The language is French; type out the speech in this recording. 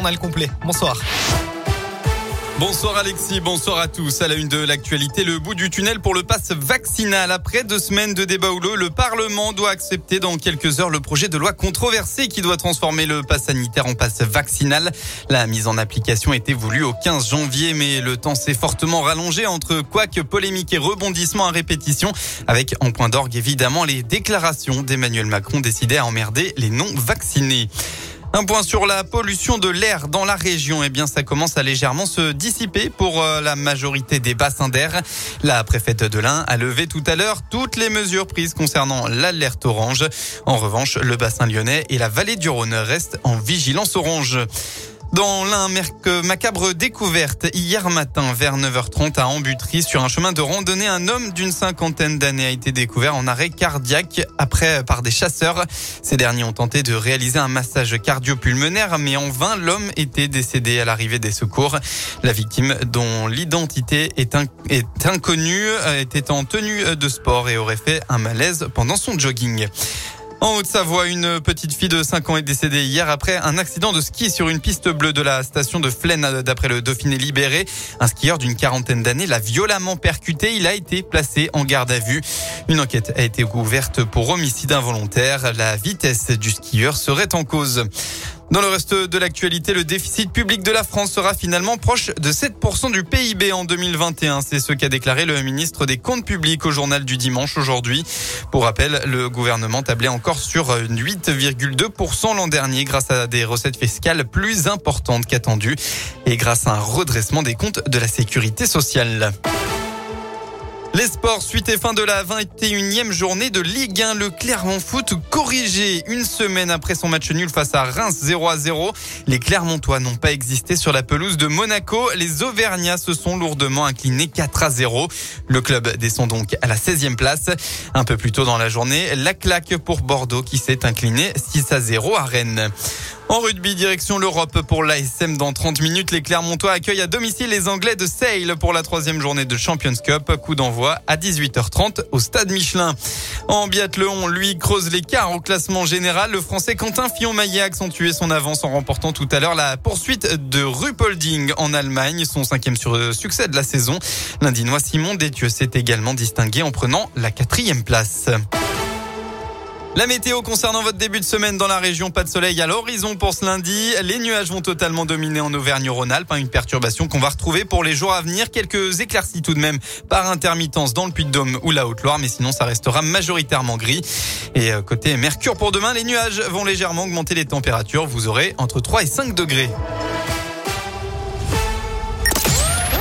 On a le complet. Bonsoir. Bonsoir Alexis, bonsoir à tous. À la une de l'actualité, le bout du tunnel pour le pass vaccinal. Après deux semaines de débat houleux, le Parlement doit accepter dans quelques heures le projet de loi controversé qui doit transformer le pass sanitaire en pass vaccinal. La mise en application était voulue au 15 janvier, mais le temps s'est fortement rallongé entre couac, polémique et rebondissement à répétition, avec en point d'orgue évidemment les déclarations d'Emmanuel Macron décidé à emmerder les non vaccinés. Un point sur la pollution de l'air dans la région. Eh bien, ça commence à légèrement se dissiper pour euh, la majorité des bassins d'air. La préfète de l'Ain a levé tout à l'heure toutes les mesures prises concernant l'alerte orange. En revanche, le bassin lyonnais et la vallée du Rhône restent en vigilance orange. Dans l'un macabre découverte hier matin vers 9h30 à Ambutry sur un chemin de randonnée, un homme d'une cinquantaine d'années a été découvert en arrêt cardiaque après par des chasseurs. Ces derniers ont tenté de réaliser un massage cardio-pulmonaire, mais en vain, l'homme était décédé à l'arrivée des secours. La victime, dont l'identité est, est inconnue, était en tenue de sport et aurait fait un malaise pendant son jogging. En Haute-Savoie, une petite fille de 5 ans est décédée hier après un accident de ski sur une piste bleue de la station de Flaine, d'après le Dauphiné libéré. Un skieur d'une quarantaine d'années l'a violemment percuté. Il a été placé en garde à vue. Une enquête a été ouverte pour homicide involontaire. La vitesse du skieur serait en cause. Dans le reste de l'actualité, le déficit public de la France sera finalement proche de 7% du PIB en 2021. C'est ce qu'a déclaré le ministre des Comptes publics au journal du dimanche aujourd'hui. Pour rappel, le gouvernement tablait encore sur 8,2% l'an dernier grâce à des recettes fiscales plus importantes qu'attendues et grâce à un redressement des comptes de la sécurité sociale. Les sports, suite et fin de la 21e journée de Ligue 1. Le Clermont Foot corrigé une semaine après son match nul face à Reims 0 à 0. Les Clermontois n'ont pas existé sur la pelouse de Monaco. Les Auvergnats se sont lourdement inclinés 4 à 0. Le club descend donc à la 16e place. Un peu plus tôt dans la journée, la claque pour Bordeaux qui s'est incliné 6 à 0 à Rennes. En rugby, direction l'Europe pour l'ASM dans 30 minutes. Les Clermontois accueillent à domicile les Anglais de Sale pour la troisième journée de Champions Cup. Coup d'envoi à 18h30 au stade Michelin. En biathlon, lui creuse l'écart au classement général. Le français Quentin Fillon-Maillet a accentué son avance en remportant tout à l'heure la poursuite de Rupolding en Allemagne, son cinquième succès de la saison. L'Indinois Simon Détieux s'est également distingué en prenant la quatrième place. La météo concernant votre début de semaine dans la région, pas de soleil à l'horizon pour ce lundi. Les nuages vont totalement dominer en Auvergne-Rhône-Alpes. Hein, une perturbation qu'on va retrouver pour les jours à venir. Quelques éclaircies tout de même par intermittence dans le Puy-de-Dôme ou la Haute-Loire, mais sinon ça restera majoritairement gris. Et euh, côté Mercure pour demain, les nuages vont légèrement augmenter les températures. Vous aurez entre 3 et 5 degrés.